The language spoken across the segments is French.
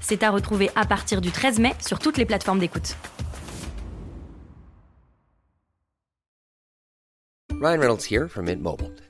C'est à retrouver à partir du 13 mai sur toutes les plateformes d'écoute. Ryan Reynolds here from Mint Mobile.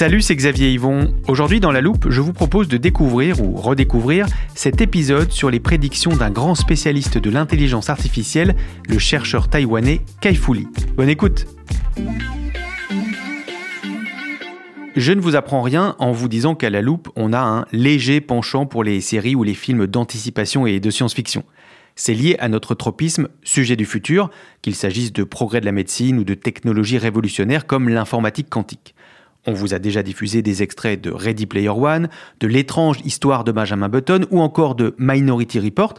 Salut, c'est Xavier Yvon. Aujourd'hui dans la loupe, je vous propose de découvrir ou redécouvrir cet épisode sur les prédictions d'un grand spécialiste de l'intelligence artificielle, le chercheur taïwanais Kai-Fu Lee. Bonne écoute. Je ne vous apprends rien en vous disant qu'à la loupe, on a un léger penchant pour les séries ou les films d'anticipation et de science-fiction. C'est lié à notre tropisme sujet du futur, qu'il s'agisse de progrès de la médecine ou de technologies révolutionnaires comme l'informatique quantique. On vous a déjà diffusé des extraits de Ready Player One, de l'étrange histoire de Benjamin Button ou encore de Minority Report,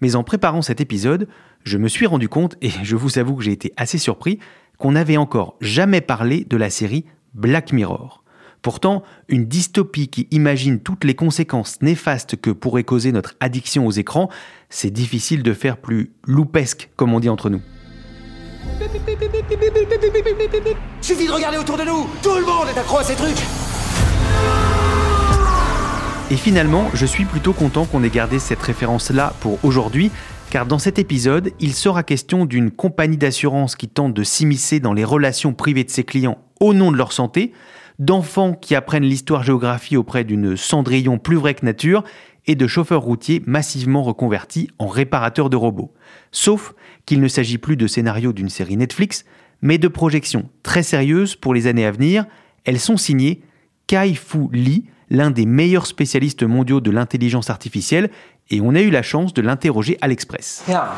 mais en préparant cet épisode, je me suis rendu compte, et je vous avoue que j'ai été assez surpris, qu'on n'avait encore jamais parlé de la série Black Mirror. Pourtant, une dystopie qui imagine toutes les conséquences néfastes que pourrait causer notre addiction aux écrans, c'est difficile de faire plus loupesque, comme on dit entre nous. Suffit de regarder autour de nous Tout le monde est accro à ces trucs Et finalement, je suis plutôt content qu'on ait gardé cette référence-là pour aujourd'hui, car dans cet épisode, il sera question d'une compagnie d'assurance qui tente de s'immiscer dans les relations privées de ses clients au nom de leur santé, d'enfants qui apprennent l'histoire-géographie auprès d'une cendrillon plus vraie que nature, et de chauffeurs routiers massivement reconvertis en réparateurs de robots. Sauf qu'il ne s'agit plus de scénarios d'une série Netflix, mais de projections très sérieuses pour les années à venir. Elles sont signées Kai-Fu Lee, l'un des meilleurs spécialistes mondiaux de l'intelligence artificielle, et on a eu la chance de l'interroger à l'Express. Yeah,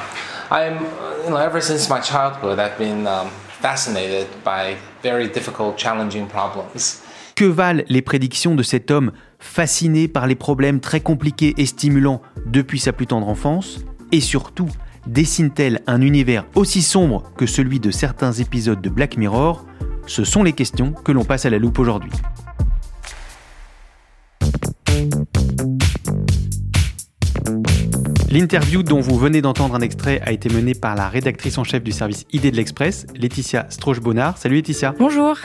I'm. You know, ever since my childhood, I've been um, fascinated by very difficult, challenging problems. Que valent les prédictions de cet homme fasciné par les problèmes très compliqués et stimulants depuis sa plus tendre enfance? Et surtout, dessine-t-elle un univers aussi sombre que celui de certains épisodes de Black Mirror? Ce sont les questions que l'on passe à la loupe aujourd'hui. L'interview dont vous venez d'entendre un extrait a été menée par la rédactrice en chef du service ID de l'Express, Laetitia Strauch-Bonnard. Salut Laetitia. Bonjour.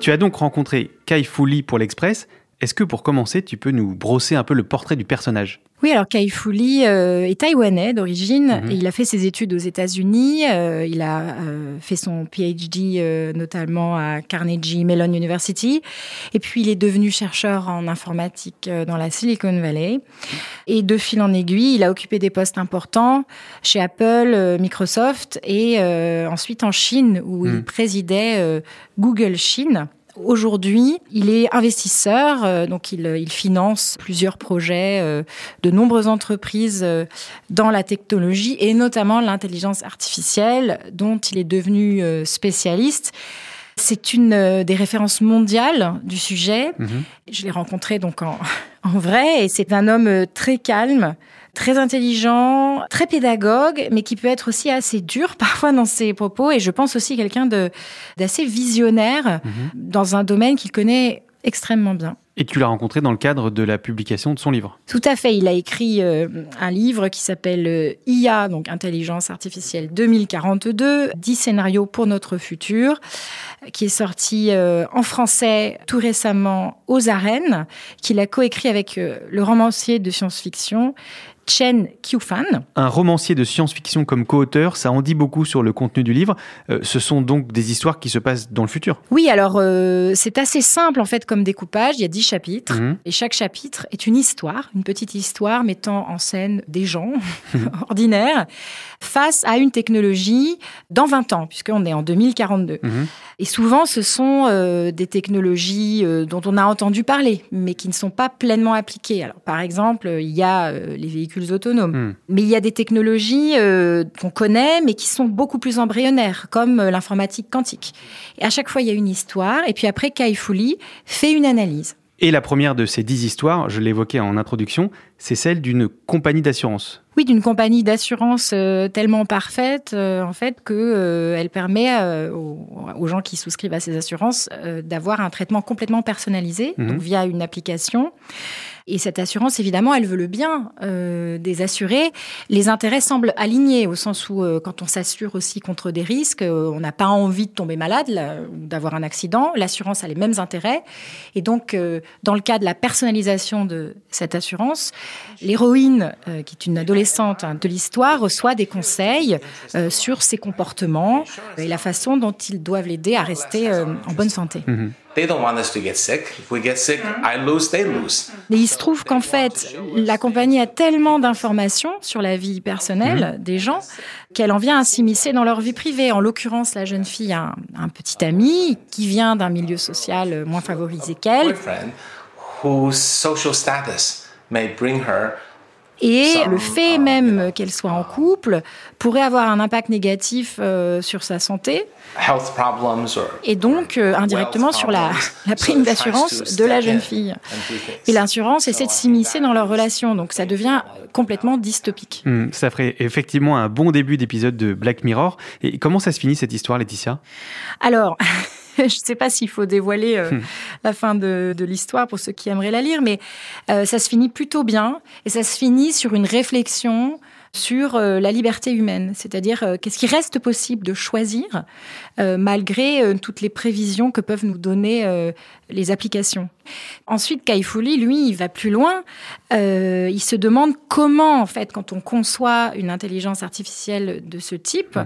Tu as donc rencontré Kai Lee pour l'Express. Est-ce que pour commencer, tu peux nous brosser un peu le portrait du personnage? Oui, alors Kai Fu Lee euh, est taïwanais d'origine. Mhm. et Il a fait ses études aux États-Unis. euh, il a euh, fait son PhD euh, notamment à Carnegie Mellon University. Et puis il est devenu chercheur en informatique euh, dans la Silicon Valley. Et de fil en aiguille, il a occupé des postes importants chez Apple, euh, Microsoft et euh, ensuite en Chine où Mhm. il présidait euh, Google Chine. Aujourd'hui, il est investisseur, euh, donc il, il finance plusieurs projets euh, de nombreuses entreprises euh, dans la technologie et notamment l'intelligence artificielle dont il est devenu euh, spécialiste. C'est une euh, des références mondiales du sujet. Mhm. Je l'ai rencontré donc en, en vrai et c'est un homme euh, très calme, très intelligent, très pédagogue, mais qui peut être aussi assez dur parfois dans ses propos. Et je pense aussi quelqu'un de d'assez visionnaire Mhm. dans un domaine qu'il connaît extrêmement bien. Et tu l'as rencontré dans le cadre de la publication de son livre. Tout à fait. Il a écrit euh, un livre qui s'appelle euh, IA, donc Intelligence artificielle 2042, 10 scénarios pour notre futur, qui est sorti euh, en français tout récemment aux arènes, qu'il a coécrit avec le romancier de science-fiction Chen Qiufan. Un romancier de science-fiction comme co-auteur, ça en dit beaucoup sur le contenu du livre. Euh, ce sont donc des histoires qui se passent dans le futur. Oui, alors euh, c'est assez simple en fait comme découpage. Il y a dix chapitres Mhm. et chaque chapitre est une histoire, une petite histoire mettant en scène des gens ordinaires face à une technologie dans 20 ans, puisqu'on est en 2042. Mhm. Et souvent, ce sont euh, des technologies dont on a entendu parler, mais qui ne sont pas pleinement appliquées. Alors, par exemple, il y a les véhicules autonomes, Mhm. mais il y a des technologies euh, qu'on connaît, mais qui sont beaucoup plus embryonnaires, comme euh, l'informatique quantique. Et à chaque fois, il y a une histoire, et puis après, Kai fait une analyse. Et la première de ces dix histoires, je l'évoquais en introduction, c'est celle d'une compagnie d'assurance. Oui, d'une compagnie d'assurance euh, tellement parfaite, euh, en fait, que euh, elle permet aux, aux gens qui souscrivent à ces assurances d'avoir un traitement complètement personnalisé, Mhm. donc via une application. Et cette assurance, évidemment, elle veut le bien euh, des assurés. Les intérêts semblent alignés, au sens où, euh, quand on s'assure aussi contre des risques, euh, on n'a pas envie de tomber malade ou d'avoir un accident. L'assurance a les mêmes intérêts. Et donc, dans le cas de la personnalisation de cette assurance, l'héroïne, qui est une adolescente hein, de l'histoire, reçoit des conseils sur ses comportements et la façon dont ils doivent l'aider à rester en bonne santé. They don't want us to get sick. If we get sick, I lose, they lose. Et il se trouve qu'en fait, la compagnie a tellement d'informations sur la vie personnelle des gens qu'elle en vient à s'immiscer dans leur vie privée. En l'occurrence, la jeune fille a un, un petit ami qui vient d'un milieu social moins favorisé qu'elle. Social status may bring her Et le fait même qu'elle soit en couple pourrait avoir un impact négatif euh, sur sa santé health problems or et donc euh, indirectement sur la, la prime d'assurance de la jeune fille. Et l'assurance essaie de s'immiscer dans leur relation, donc ça devient complètement dystopique. Hmm, ça ferait effectivement un bon début d'épisode de Black Mirror. Et comment ça se finit cette histoire, Laetitia? Alors, je ne sais pas s'il faut dévoiler euh, la fin de, de l'histoire pour ceux qui aimeraient la lire, mais euh, ça se finit plutôt bien et ça se finit sur une réflexion sur euh, la liberté humaine, c'est-à-dire euh, qu'est-ce qui reste possible de choisir euh, malgré toutes les prévisions que peuvent nous donner les applications. Ensuite, Kai Fu Lee, lui, il va plus loin. Euh, il se demande comment, en fait, quand on conçoit une intelligence artificielle de ce type,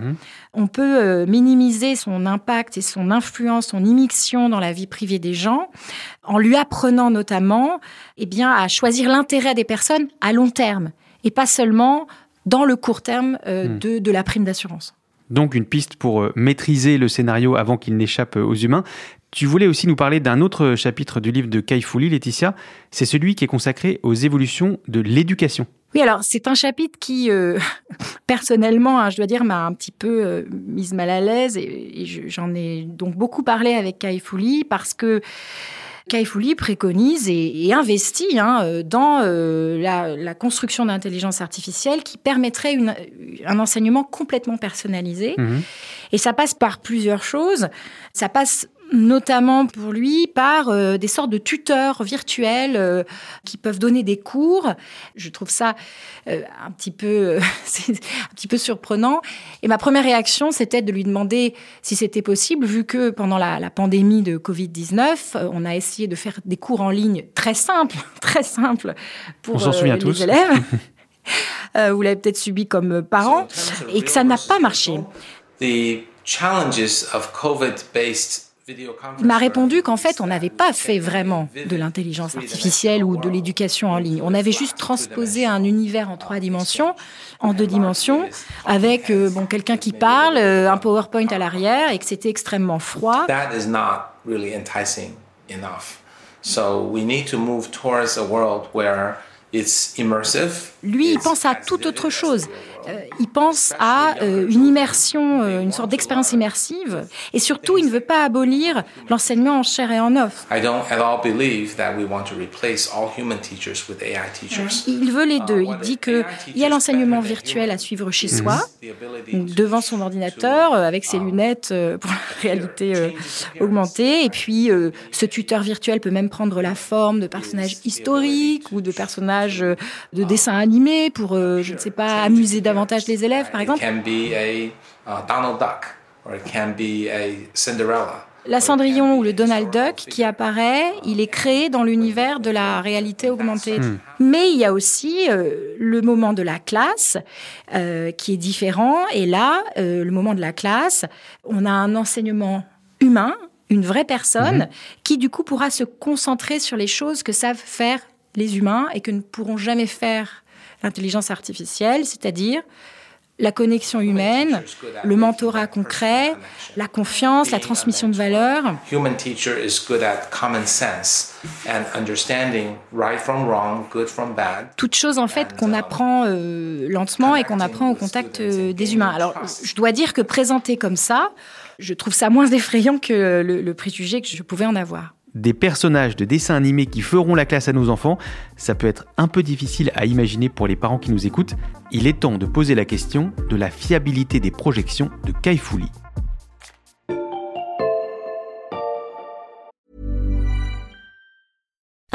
on peut euh, minimiser son impact et son influence, son immixtion dans la vie privée des gens, en lui apprenant notamment eh bien, à choisir l'intérêt des personnes à long terme, et pas seulement dans le court terme euh, Hmm. de, de la prime d'assurance. Donc une piste pour euh, maîtriser le scénario avant qu'il n'échappe euh, aux humains. Tu voulais aussi nous parler d'un autre chapitre du livre de Kai Fu Lee, Laetitia. C'est celui qui est consacré aux évolutions de l'éducation. Oui, alors c'est un chapitre qui, euh, personnellement, hein, je dois dire, m'a un petit peu euh, mise mal à l'aise et, et je- j'en ai donc beaucoup parlé avec Kai Fu Lee parce que Kai Fu Lee préconise et, et investit hein, euh, dans euh, la, la construction d'intelligence artificielle qui permettrait une- un enseignement complètement personnalisé. Mhm. Et ça passe par plusieurs choses. Ça passe notamment pour lui par euh, des sortes de tuteurs virtuels euh, qui peuvent donner des cours. Je trouve ça euh, un petit peu euh, un petit peu surprenant. Et ma première réaction, c'était de lui demander si c'était possible, vu que pendant la, la pandémie de Covid-19, euh, on a essayé de faire des cours en ligne très simples, très simples pour euh, les tous. élèves. Euh, vous l'avez peut-être subi comme parents, et que ça n'a pas marché. the challenges of COVID-based Il m'a répondu qu'en fait, on n'avait pas fait vraiment de l'intelligence artificielle ou de l'éducation en ligne. On avait juste transposé un univers en trois dimensions, en deux dimensions, avec euh, bon quelqu'un qui parle, euh, un PowerPoint à l'arrière, et que c'était extrêmement froid. That is not really enticing enough. So we need to move towards a world where it's immersive. Lui, il pense à toute autre chose. Euh, il pense à euh, une immersion, euh, une sorte d'expérience immersive. Et surtout, il ne veut pas abolir l'enseignement en chair et en os. I don't at all believe that we want to replace all human teachers with AI teachers. Il veut les deux. Il dit qu'il y a l'enseignement virtuel à suivre chez soi, devant son ordinateur, avec ses lunettes pour la réalité augmentée. Et puis, ce tuteur virtuel peut même prendre la forme de personnages historiques ou de personnages de dessins animés pour, je ne sais pas, amuser davantage les élèves, par It exemple. can be a uh, Donald Duck or it can be a Cinderella. La Cendrillon ou le Donald Duck qui apparaît, il est créé dans l'univers de la réalité augmentée. Mais il y a aussi euh, le moment de la classe euh, qui est différent. Et là, euh, le moment de la classe, on a un enseignement humain, une vraie personne, qui du coup pourra se concentrer sur les choses que savent faire les humains et que ne pourront jamais faire l'intelligence artificielle, c'est-à-dire la connexion humaine, le mentorat concret, la confiance, la transmission de valeurs. Human teacher is good at common sense and understanding right from wrong, good from bad. Toutes choses en fait qu'on apprend euh, lentement et qu'on apprend au contact euh, des humains. Alors, je dois dire que présenté comme ça, je trouve ça moins effrayant que le, le préjugé que je pouvais en avoir. Des personnages de dessins animés qui feront la classe à nos enfants, ça peut être un peu difficile à imaginer pour les parents qui nous écoutent. Il est temps de poser la question de la fiabilité des projections de Kai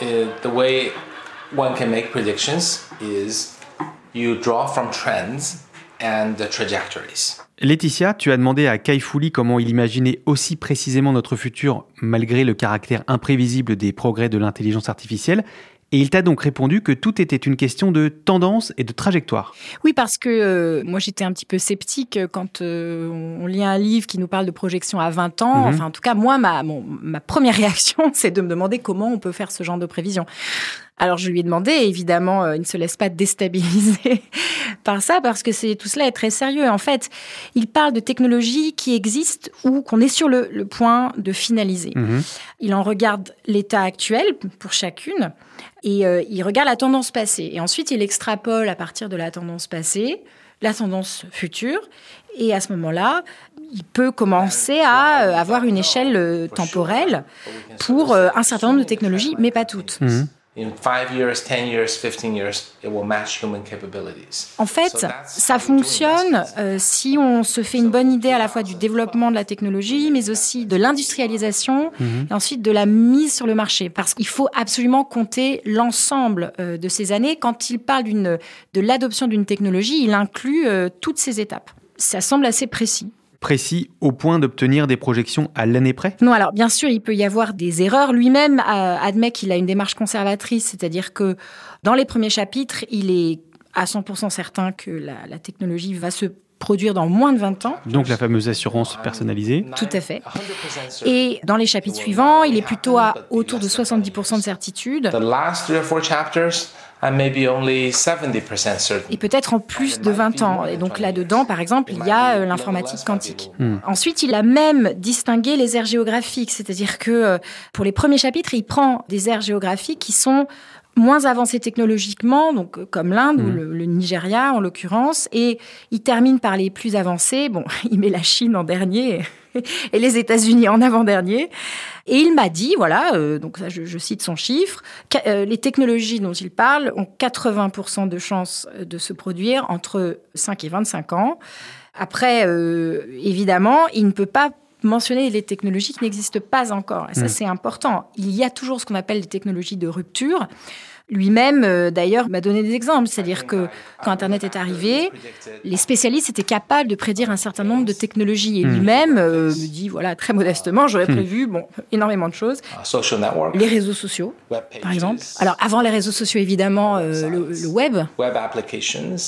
Uh, the way one can make predictions is you draw from trends and the trajectories. Laetitia, tu as demandé à Kai Lee comment il imaginait aussi précisément notre futur malgré le caractère imprévisible des progrès de l'intelligence artificielle. Et il t'a donc répondu que tout était une question de tendance et de trajectoire. Oui, parce que euh, moi j'étais un petit peu sceptique quand euh, on lit un livre qui nous parle de projection à 20 ans. Mhm. Enfin, en tout cas, moi, ma, mon- ma première réaction, c'est de me demander comment on peut faire ce genre de prévision. Alors je lui ai demandé, évidemment, euh, il ne se laisse pas déstabiliser par ça, parce que c'est tout cela est très sérieux. En fait, il parle de technologies qui existent ou qu'on est sur le, le point de finaliser. Mhm. Il en regarde l'état actuel pour chacune et euh, il regarde la tendance passée. Et ensuite, il extrapole à partir de la tendance passée la tendance future. Et à ce moment-là, il peut commencer à euh, avoir une échelle temporelle pour un certain nombre de technologies, mais pas toutes. Mhm. In five years, 10 years, 15 years, it will match human capabilities. En fait, ça fonctionne euh, si on se fait une bonne idée à la fois du développement de la technologie, mais aussi de l'industrialisation et ensuite de la mise sur le marché. Parce qu'il faut absolument compter l'ensemble euh, de ces années. Quand il parle de l'adoption d'une technologie, il inclut euh, toutes ces étapes. Ça semble assez précis. Précis au point d'obtenir des projections à l'année près? Non, alors bien sûr, il peut y avoir des erreurs. Lui-même euh, admet qu'il a une démarche conservatrice, c'est-à-dire que dans les premiers chapitres, il est à 100% certain que la, la technologie va se produire dans moins de 20 ans. Donc la fameuse assurance personnalisée. Tout à fait. 100% certain. Et dans les chapitres suivants, il est plutôt à autour de 70% de certitude. The last three or four chapters, I may be only 70% certain. Et peut-être en plus de 20 ans. Et donc là-dedans, par exemple, il y a euh, l'informatique quantique. Ensuite, il a même distingué les aires géographiques. C'est-à-dire que euh, pour les premiers chapitres, il prend des aires géographiques qui sont moins avancées technologiquement, donc euh, comme l'Inde ou le, le Nigeria en l'occurrence, et il termine par les plus avancées. Bon, il met la Chine en dernier et les États-Unis en avant-dernier. Et il m'a dit, voilà, euh, donc ça, je, je cite son chiffre, euh, les technologies dont il parle ont 80% de chances de se produire entre 5 et 25 ans. Après, euh, évidemment, il ne peut pas mentionner les technologies qui n'existent pas encore. Et ça, Mm. c'est important. Il y a toujours ce qu'on appelle des technologies de rupture. Lui-même, euh, d'ailleurs, m'a donné des exemples. C'est-à-dire que quand Internet est arrivé, les spécialistes étaient capables de prédire un certain nombre de technologies. Et Hmm. lui-même euh, me dit, voilà, très modestement, j'aurais Hmm. prévu bon, énormément de choses. social network, Les réseaux sociaux, web par exemple. Alors, avant les réseaux sociaux, évidemment, euh, le, le web,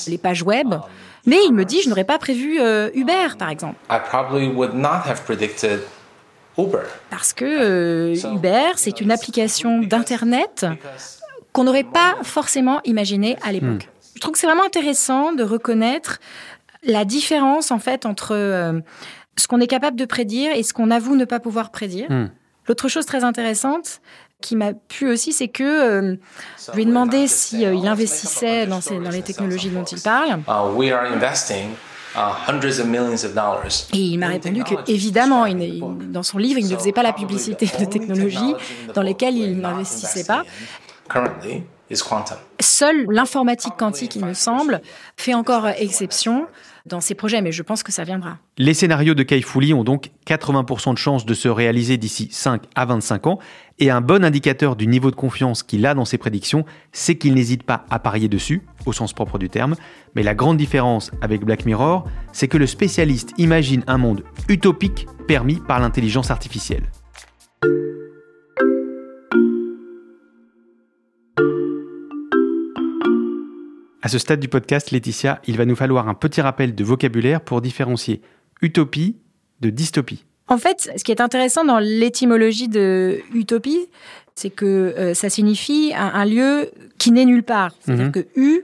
les pages web. Mais il me dit, je n'aurais pas prévu euh, Uber, par exemple. I probably would not have predicted Uber. Parce que euh, Uber, c'est une application d'Internet qu'on n'aurait pas forcément imaginé à l'époque. Je trouve que c'est vraiment intéressant de reconnaître la différence, en fait, entre euh, ce qu'on est capable de prédire et ce qu'on avoue ne pas pouvoir prédire. Hmm. L'autre chose très intéressante qui m'a plu aussi, c'est que euh, je lui ai demandé si euh, il investissait dans, ces- dans les technologies dont il parle. We are investing uh, hundreds of millions of dollars. Et il m'a répondu que, évidemment, il, il- dans son livre, il ne faisait pas la publicité de technologies dans lesquelles il n'investissait pas. Currently is quantum. Seule l'informatique quantique, il me semble, fait encore exception dans ses projets, mais je pense que ça viendra. Les scénarios de Kaifouli ont donc 80% de chances de se réaliser d'ici 5 à 25 ans, et un bon indicateur du niveau de confiance qu'il a dans ses prédictions, c'est qu'il n'hésite pas à parier dessus, au sens propre du terme. Mais la grande différence avec Black Mirror, c'est que le spécialiste imagine un monde utopique permis par l'intelligence artificielle. À ce stade du podcast, Laetitia, il va nous falloir un petit rappel de vocabulaire pour différencier utopie de dystopie. En fait, ce qui est intéressant dans l'étymologie de utopie, c'est que euh, ça signifie un, un lieu qui n'est nulle part. C'est-à-dire Mhm. que u,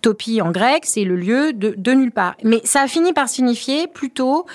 topie en grec, c'est le lieu de, de nulle part. Mais ça a fini par signifier plutôt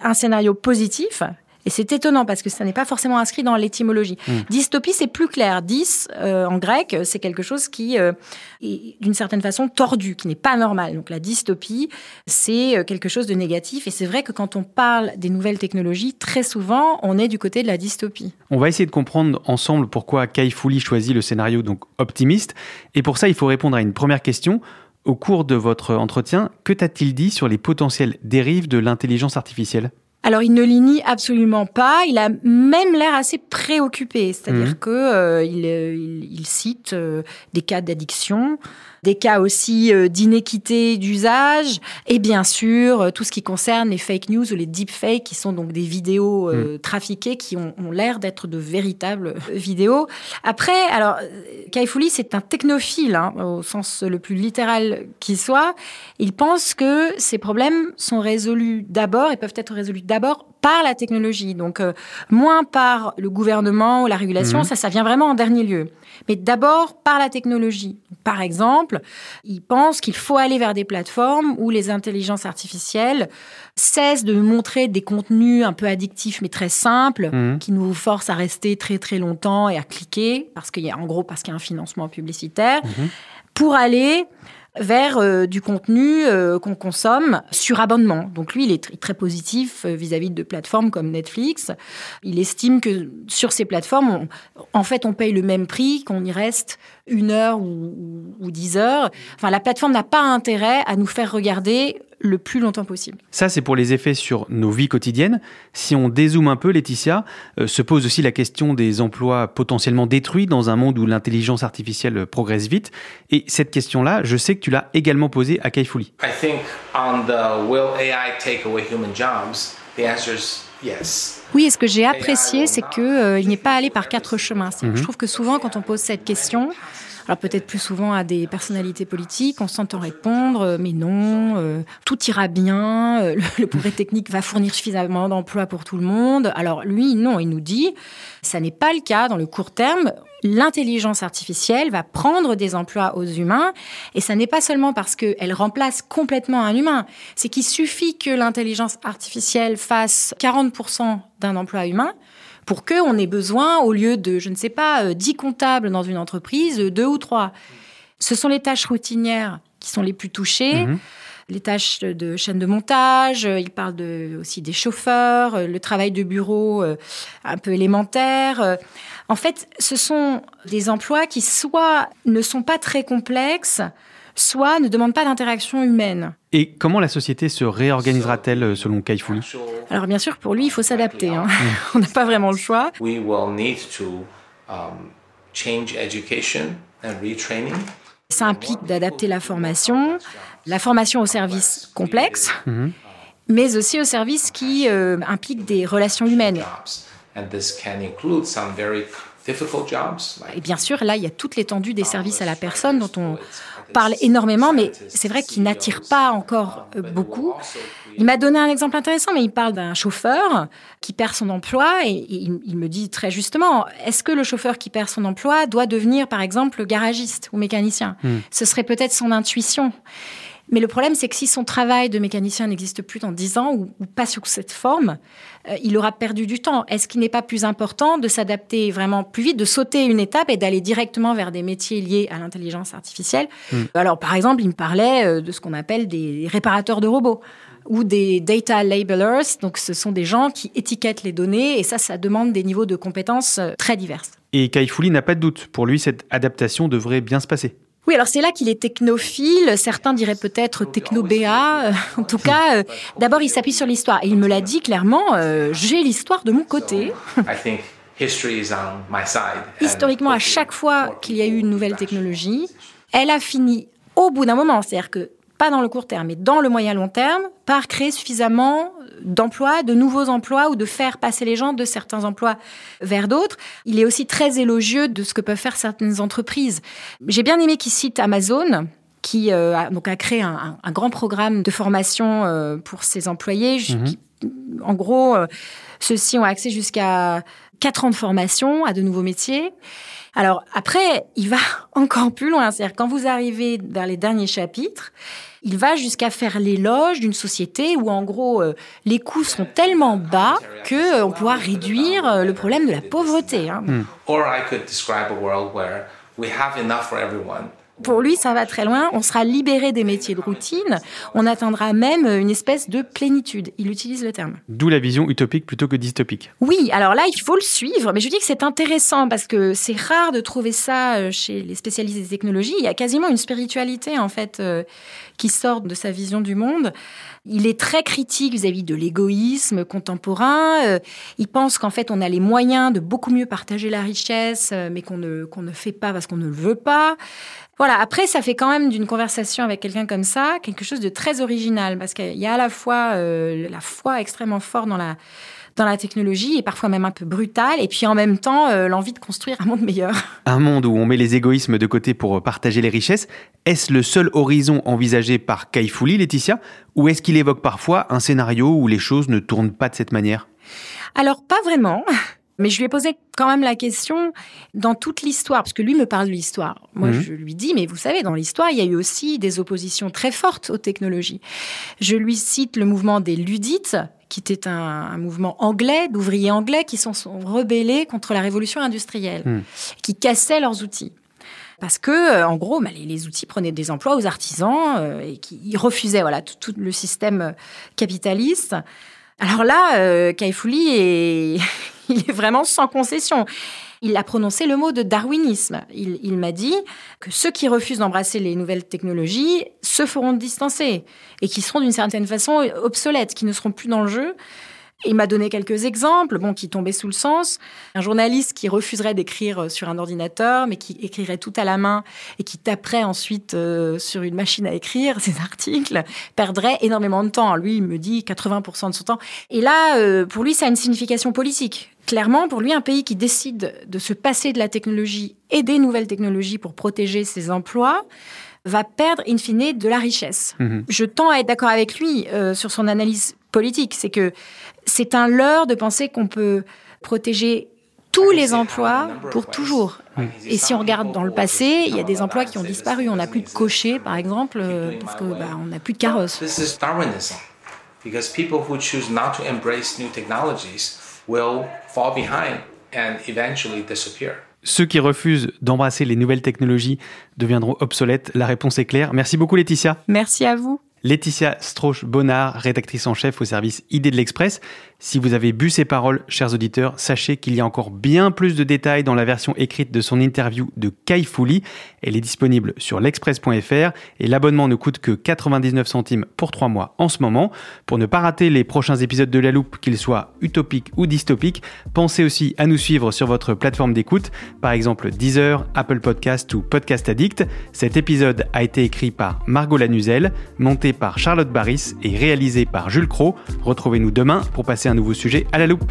un scénario positif. Et c'est étonnant parce que ça n'est pas forcément inscrit dans l'étymologie. Dystopie, c'est plus clair. Dys, euh, en grec, c'est quelque chose qui euh, est d'une certaine façon tordu, qui n'est pas normal. Donc la dystopie, c'est euh, quelque chose de négatif. Et c'est vrai que quand on parle des nouvelles technologies, très souvent, on est du côté de la dystopie. On va essayer de comprendre ensemble pourquoi Kai Fouli choisit le scénario donc optimiste. Et pour ça, il faut répondre à une première question. Au cours de votre entretien, que t'a-t-il dit sur les potentielles dérives de l'intelligence artificielle? Alors, il ne les nie absolument pas. Il a même l'air assez préoccupé. C'est-à-dire Mhm. que euh, il, euh, il- il cite euh, des cas d'addiction, des cas aussi euh, d'inéquité d'usage, et bien sûr euh, tout ce qui concerne les fake news ou les deepfakes, qui sont donc des vidéos euh, trafiquées qui ont, ont l'air d'être de véritables euh, vidéos. Après, alors, Kai Fu Lee, c'est un technophile, hein, au sens le plus littéral qui soit. Il pense que ces problèmes sont résolus d'abord et peuvent être résolus d'abord par la technologie. Donc, euh, moins par le gouvernement ou la régulation, Mhm. ça, ça vient vraiment en dernier lieu. Mais d'abord par la technologie. Par exemple, il pense qu'il faut aller vers des plateformes où les intelligences artificielles cessent de montrer des contenus un peu addictifs mais très simples, Mhm. qui nous forcent à rester très très longtemps et à cliquer, parce qu'il y a en gros parce qu'il y a un financement publicitaire, pour aller vers euh, du contenu euh, qu'on consomme sur abonnement. Donc lui, il est tr- très positif euh, vis-à-vis de plateformes comme Netflix. Il estime que sur ces plateformes, en fait, on paye le même prix, qu'on y reste une heure ou- ou dix heures. Enfin, la plateforme n'a pas intérêt à nous faire regarder le plus longtemps possible. Ça, c'est pour les effets sur nos vies quotidiennes. Si on dézoome un peu, Laetitia, euh, se pose aussi la question des emplois potentiellement détruits dans un monde où l'intelligence artificielle progresse vite. Et cette question-là, je sais que tu l'as également posée à Kai Fouli. I think on the will AI take away human jobs, the answer is yes. Oui, et ce que j'ai apprécié, c'est que euh, n'est pas allé par quatre chemins. Je trouve que souvent, quand on pose cette question, alors peut-être plus souvent à des personnalités politiques, on s'entend répondre, euh, mais non, euh, tout ira bien, euh, le, le progrès technique va fournir suffisamment d'emplois pour tout le monde. Alors lui, non, il nous dit, ça n'est pas le cas dans le court terme. L'intelligence artificielle va prendre des emplois aux humains, et ça n'est pas seulement parce qu'elle remplace complètement un humain, c'est qu'il suffit que l'intelligence artificielle fasse 40% d'un emploi humain pour qu'on ait besoin, au lieu de, je ne sais pas, euh, 10 comptables dans une entreprise, euh, deux ou trois. Ce sont les tâches routinières qui sont les plus touchées. Mhm. Les tâches de chaîne de montage, euh, il parle de, aussi des chauffeurs, euh, le travail de bureau euh, un peu élémentaire. euh. En fait, ce sont des emplois qui soit ne sont pas très complexes, soit ne demandent pas d'interaction humaine. Et comment la société se réorganisera-t-elle euh, selon Kai Fouli Alors bien sûr, pour lui, il faut s'adapter. hein. On n'a pas vraiment le choix. We will need to um, change education and retraining. Ça implique d'adapter la formation, la formation aux services complexes, mais aussi aux services qui euh, impliquent des relations humaines. And this can include some very Et bien sûr, là, il y a toute l'étendue des services à la personne dont on parle énormément, mais c'est vrai qu'ils n'attirent pas encore euh, beaucoup. Il m'a donné un exemple intéressant, mais il parle d'un chauffeur qui perd son emploi et il, il me dit très justement, est-ce que le chauffeur qui perd son emploi doit devenir, par exemple, garagiste ou mécanicien? Ce serait peut-être son intuition. Mais le problème, c'est que si son travail de mécanicien n'existe plus dans 10 ans ou, ou pas sous cette forme, euh, il aura perdu du temps. Est-ce qu'il n'est pas plus important de s'adapter vraiment plus vite, de sauter une étape et d'aller directement vers des métiers liés à l'intelligence artificielle Alors, par exemple, il me parlait euh, de ce qu'on appelle des réparateurs de robots ou des data labelers. Donc, ce sont des gens qui étiquettent les données et ça, ça demande des niveaux de compétences euh, très diverses. Et Kai Fu Lee n'a pas de doute. Pour lui, cette adaptation devrait bien se passer. Oui, alors c'est là qu'il est technophile. Certains diraient peut-être techno-BA. Euh, En tout cas, euh, d'abord, il s'appuie sur l'histoire. Et il me l'a dit clairement, euh, j'ai l'histoire de mon côté. I think history is on my side. And Historiquement, à chaque fois qu'il y a eu une nouvelle technologie, elle a fini au bout d'un moment, c'est-à-dire que pas dans le court terme, mais dans le moyen long terme, par créer suffisamment d'emplois, de nouveaux emplois ou de faire passer les gens de certains emplois vers d'autres. Il est aussi très élogieux de ce que peuvent faire certaines entreprises. J'ai bien aimé qu'il cite Amazon qui euh, a, donc a créé un, grand programme de formation euh, pour ses employés. qui- en gros, euh, ceux-ci ont accès jusqu'à 4 ans de formation à de nouveaux métiers. Alors après, il va encore plus loin. C'est-à-dire quand vous arrivez vers les derniers chapitres, il va jusqu'à faire l'éloge d'une société où en gros euh, les coûts sont tellement bas que euh, on pourra réduire euh, le problème de la pauvreté. hein. Or I could describe a world where we have enough for everyone. Pour lui, ça va très loin. On sera libéré des métiers de routine. On atteindra même une espèce de plénitude. Il utilise le terme. D'où la vision utopique plutôt que dystopique. Oui, alors là, il faut le suivre. Mais je dis que c'est intéressant parce que c'est rare de trouver ça chez les spécialistes des technologies. Il y a quasiment une spiritualité, en fait, euh, qui de sa vision du monde. Il est très critique vis-à-vis de l'égoïsme contemporain. Euh, il pense qu'en fait, on a les moyens de beaucoup mieux partager la richesse, euh, mais qu'on ne, ne fait pas parce qu'on ne le veut pas. Voilà, après, ça fait quand même d'une conversation avec quelqu'un comme ça quelque chose de très original, parce qu'il y a à la fois euh, la foi extrêmement forte dans la, dans la technologie, et parfois même un peu brutale, et puis en même temps, euh, l'envie de construire un monde meilleur. Un monde où on met les égoïsmes de côté pour partager les richesses, est-ce le seul horizon envisagé par Kai Fu Lee, Laetitia Ou est-ce qu'il évoque parfois un scénario où les choses ne tournent pas de cette manière? Alors, pas vraiment. Mais je lui ai posé quand même la question dans toute l'histoire, parce que lui me parle de l'histoire. Moi, Mhm. je lui dis, mais vous savez, dans l'histoire, il y a eu aussi des oppositions très fortes aux technologies. Je lui cite le mouvement des Ludites, qui était un, un mouvement anglais, d'ouvriers anglais, qui sont, sont rebellés contre la révolution industrielle, Mhm. qui cassaient leurs outils. Parce que, euh, en gros, bah, les, les outils prenaient des emplois aux artisans euh, et qui ils refusaient voilà, tout, tout le système euh, capitaliste. Alors là, euh, Kai Fu Lee est, il est vraiment sans concession. Il a prononcé le mot de darwinisme. Il, il m'a dit que ceux qui refusent d'embrasser les nouvelles technologies se feront distancer et qui seront d'une certaine façon obsolètes, qui ne seront plus dans le jeu. Il m'a donné quelques exemples, bon, qui tombaient sous le sens. Un journaliste qui refuserait d'écrire sur un ordinateur, mais qui écrirait tout à la main et qui taperait ensuite euh, sur une machine à écrire ses articles, perdrait énormément de temps. Lui, il me dit 80% de son temps. Et là, euh, pour lui, ça a une signification politique. Clairement, pour lui, un pays qui décide de se passer de la technologie et des nouvelles technologies pour protéger ses emplois, va perdre in fine de la richesse. Mhm. Je tends à être d'accord avec lui euh, sur son analyse politique. C'est que c'est un leurre de penser qu'on peut protéger tous les emplois pour toujours. Et si on regarde dans le passé, il y a des emplois qui ont disparu. On n'a plus de cocher, par exemple, euh, parce que bah, on n'a plus de carrosse. This is Darwinism. Because people who choose not to embrace new technologies will fall behind and eventually disappear. Ceux qui refusent d'embrasser les nouvelles technologies deviendront obsolètes. La réponse est claire. Merci beaucoup, Laetitia. Merci à vous. Laetitia Strauch-Bonnard, rédactrice en chef au service Idées de l'Express. Si vous avez bu ces paroles, chers auditeurs, sachez qu'il y a encore bien plus de détails dans la version écrite de son interview de Kai Fouli. Elle est disponible sur l'express.fr et l'abonnement ne coûte que 99 centimes pour 3 mois en ce moment. Pour ne pas rater les prochains épisodes de La Loupe, qu'ils soient utopiques ou dystopiques, pensez aussi à nous suivre sur votre plateforme d'écoute, par exemple Deezer, Apple Podcast ou Podcast Addict. Cet épisode a été écrit par Margot Lanuzel, monté par Charlotte Barris et réalisé par Jules Cro. Retrouvez-nous demain pour passer un nouveau sujet à la loupe.